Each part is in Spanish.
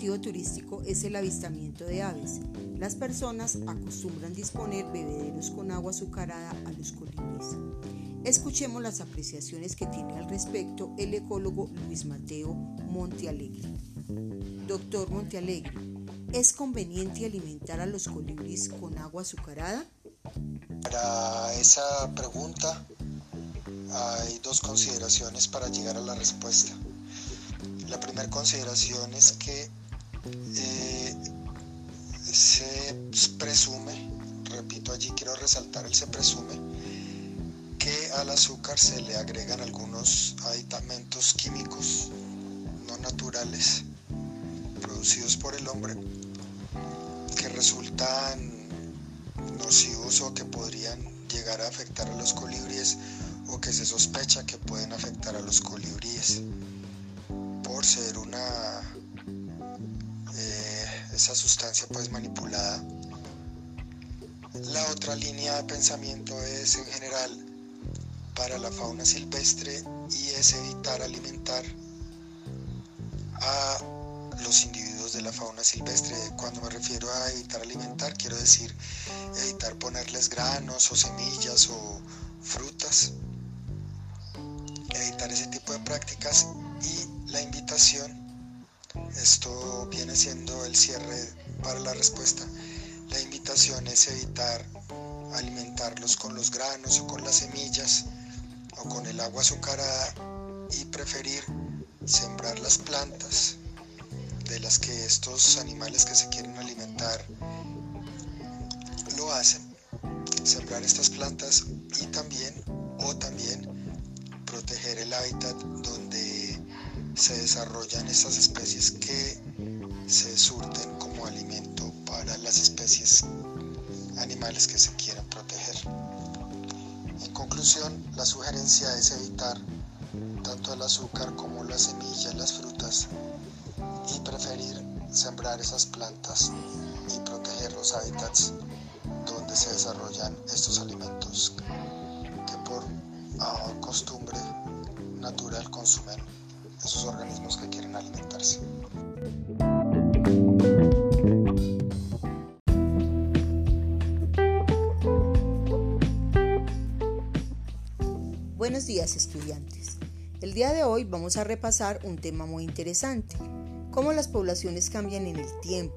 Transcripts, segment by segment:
atractivo turístico es el avistamiento de aves. Las personas acostumbran disponer bebederos con agua azucarada a los colibríes. Escuchemos las apreciaciones que tiene al respecto el ecólogo Luis Mateo Montealegre. Doctor Montealegre, ¿es conveniente alimentar a los colibríes con agua azucarada? Para esa pregunta hay dos consideraciones para llegar a la respuesta. La primera consideración es que eh, se presume, repito allí quiero resaltar el se presume, que al azúcar se le agregan algunos aditamentos químicos no naturales producidos por el hombre que resultan nocivos o que podrían llegar a afectar a los colibríes o que se sospecha que pueden afectar a los colibríes por ser una esa sustancia pues manipulada la otra línea de pensamiento es en general para la fauna silvestre y es evitar alimentar a los individuos de la fauna silvestre. Cuando me refiero a evitar alimentar, quiero decir evitar ponerles granos o semillas o frutas, evitar ese tipo de prácticas y la invitación, esto viene siendo el cierre para la respuesta, la invitación es evitar alimentarlos con los granos o con las semillas o con el agua azucarada y preferir sembrar las plantas de las que estos animales que se quieren alimentar lo hacen, sembrar estas plantas y también o también proteger el hábitat donde se desarrollan estas especies que se surten como alimento para las especies animales que se quieren proteger. En conclusión, la sugerencia es evitar tanto el azúcar como las semillas, las frutas y preferir sembrar esas plantas y proteger los hábitats donde se desarrollan estos alimentos que por costumbre natural consumen esos organismos que quieren alimentarse. Buenos días estudiantes. El día de hoy vamos a repasar un tema muy interesante, cómo las poblaciones cambian en el tiempo.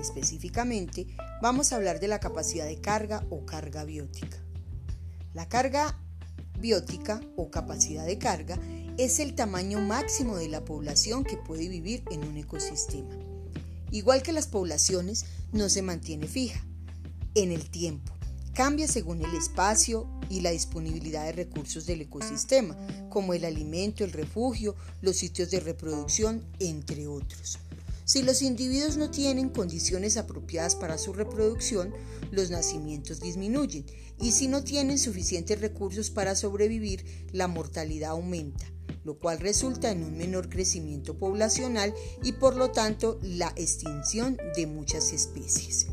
Específicamente, vamos a hablar de la capacidad de carga o carga biótica. La carga biótica o capacidad de carga es el tamaño máximo de la población que puede vivir en un ecosistema. Igual que las poblaciones, no se mantiene fija en el tiempo. Cambia según el espacio y la disponibilidad de recursos del ecosistema, como el alimento, el refugio, los sitios de reproducción, entre otros. Si los individuos no tienen condiciones apropiadas para su reproducción, los nacimientos disminuyen y si no tienen suficientes recursos para sobrevivir, la mortalidad aumenta, lo cual resulta en un menor crecimiento poblacional y por lo tanto la extinción de muchas especies.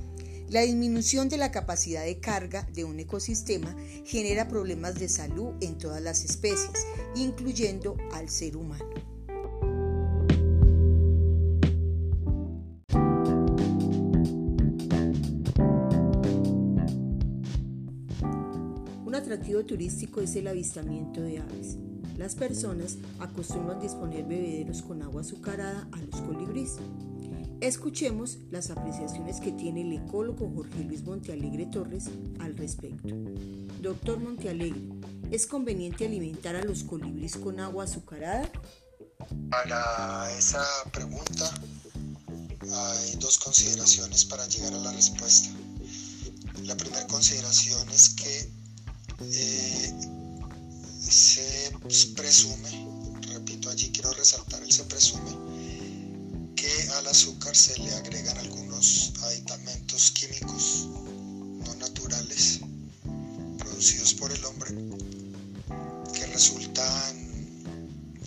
La disminución de la capacidad de carga de un ecosistema genera problemas de salud en todas las especies, incluyendo al ser humano. Un atractivo turístico es el avistamiento de aves. Las personas acostumbran disponer bebederos con agua azucarada a los colibríes. Escuchemos las apreciaciones que tiene el ecólogo Jorge Luis Montealegre Torres al respecto. Doctor Montealegre, ¿es conveniente alimentar a los colibríes con agua azucarada? Para esa pregunta hay dos consideraciones para llegar a la respuesta. La primera consideración es que eh, se presume, repito allí quiero resaltar el se presume, al azúcar se le agregan algunos aditamentos químicos no naturales producidos por el hombre que resultan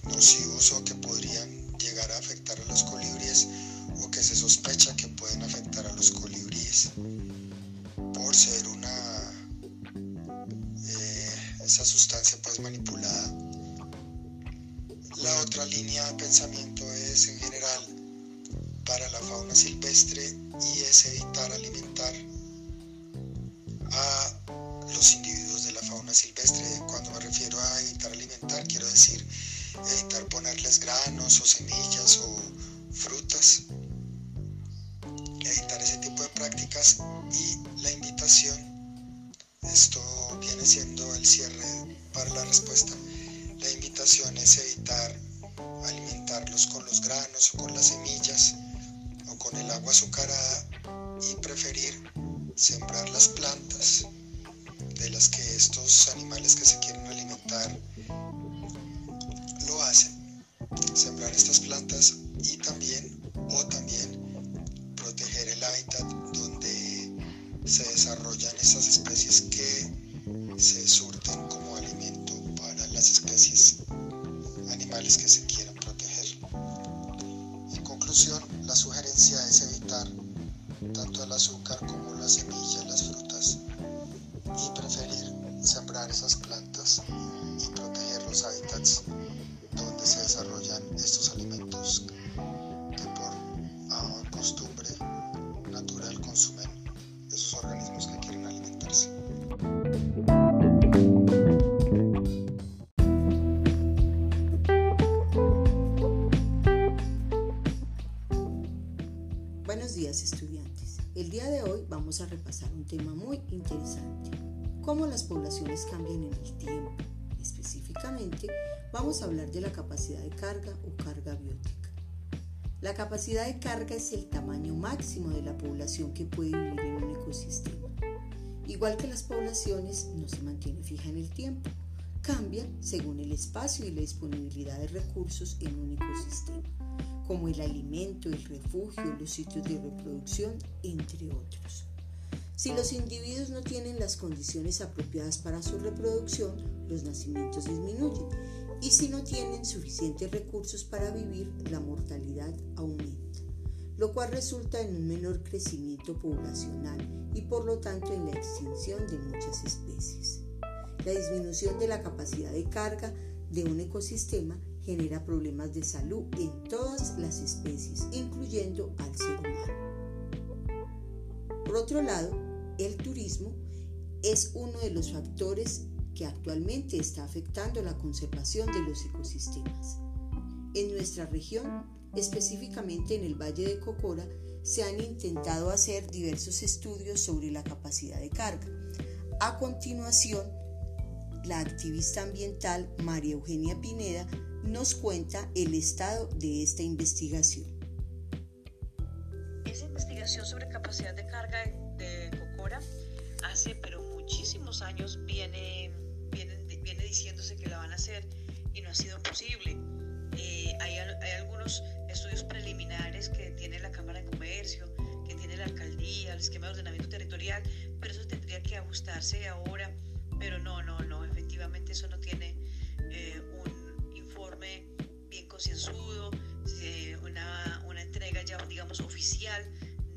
nocivos o que podrían llegar a afectar a los colibríes o que se sospecha que pueden afectar a los colibríes por ser una eh, esa sustancia pues manipulada pensamiento es en general para la fauna silvestre y es evitar alimentar a los individuos de la fauna silvestre. Cuando me refiero a evitar alimentar, quiero decir evitar ponerles granos o semillas o frutas, evitar ese tipo de prácticas y la invitación, esto viene siendo el cierre para la respuesta, la invitación es evitar alimentarlos con los granos o con las semillas o con el agua azucarada y preferir sembrar las plantas de las que estos animales que se quieren alimentar lo hacen. Sembrar estas plantas y también o también proteger el hábitat donde se desarrollan estas especies que se surten como alimento para las especies animales que se quieran proteger. En la sugerencia es evitar tanto el azúcar como las semillas, las frutas y preferir sembrar esas plantas repasar un tema muy interesante, cómo las poblaciones cambian en el tiempo. Específicamente, vamos a hablar de la capacidad de carga o carga biótica. La capacidad de carga es el tamaño máximo de la población que puede vivir en un ecosistema. Igual que las poblaciones, no se mantiene fija en el tiempo, cambia según el espacio y la disponibilidad de recursos en un ecosistema como el alimento, el refugio, los sitios de reproducción, entre otros. Si los individuos no tienen las condiciones apropiadas para su reproducción, los nacimientos disminuyen y si no tienen suficientes recursos para vivir, la mortalidad aumenta, lo cual resulta en un menor crecimiento poblacional y por lo tanto en la extinción de muchas especies. La disminución de la capacidad de carga de un ecosistema genera problemas de salud en todas las especies, incluyendo al ser humano. Por otro lado, el turismo es uno de los factores que actualmente está afectando la conservación de los ecosistemas. En nuestra región, específicamente en el Valle de Cocora, se han intentado hacer diversos estudios sobre la capacidad de carga. A continuación, la activista ambiental María Eugenia Pineda nos cuenta el estado de esta investigación. Esa investigación sobre capacidad de carga años viene, viene, viene diciéndose que la van a hacer y no ha sido posible. Eh, hay, hay, algunos estudios preliminares que tiene la Cámara de Comercio, que tiene la alcaldía, el esquema de ordenamiento territorial, pero eso tendría que ajustarse ahora, pero no, no, no, efectivamente eso no tiene eh, un informe bien concienzudo, eh, una, una, entrega ya, digamos, oficial,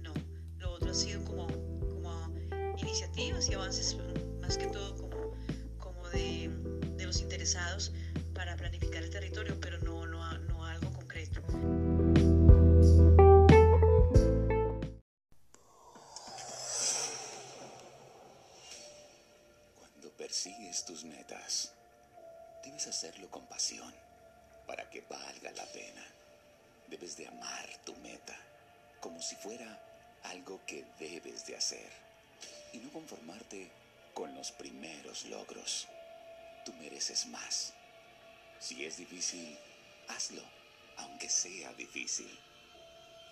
no, lo otro ha sido como, como iniciativas y avances, más que todo como, como de, de los interesados para planificar el territorio, pero no, no, no algo concreto. Cuando persigues tus metas, debes hacerlo con pasión para que valga la pena. Debes de amar tu meta como si fuera algo que debes de hacer y no conformarte primeros logros. Tú mereces más. Si es difícil, hazlo, aunque sea difícil.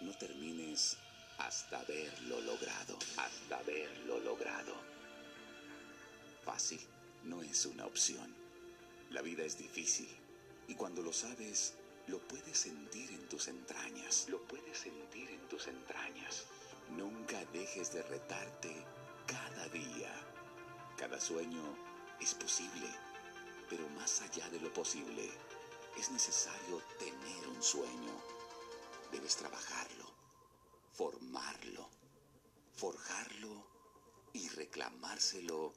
No termines hasta haberlo logrado, hasta haberlo logrado. Fácil no es una opción. La vida es difícil y cuando lo sabes, lo puedes sentir en tus entrañas, lo puedes sentir en tus entrañas. Nunca dejes de retarte cada día. Cada sueño es posible, pero más allá de lo posible, es necesario tener un sueño. Debes trabajarlo, formarlo, forjarlo y reclamárselo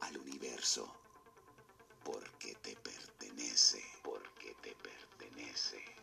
al universo. Porque te pertenece, porque te pertenece.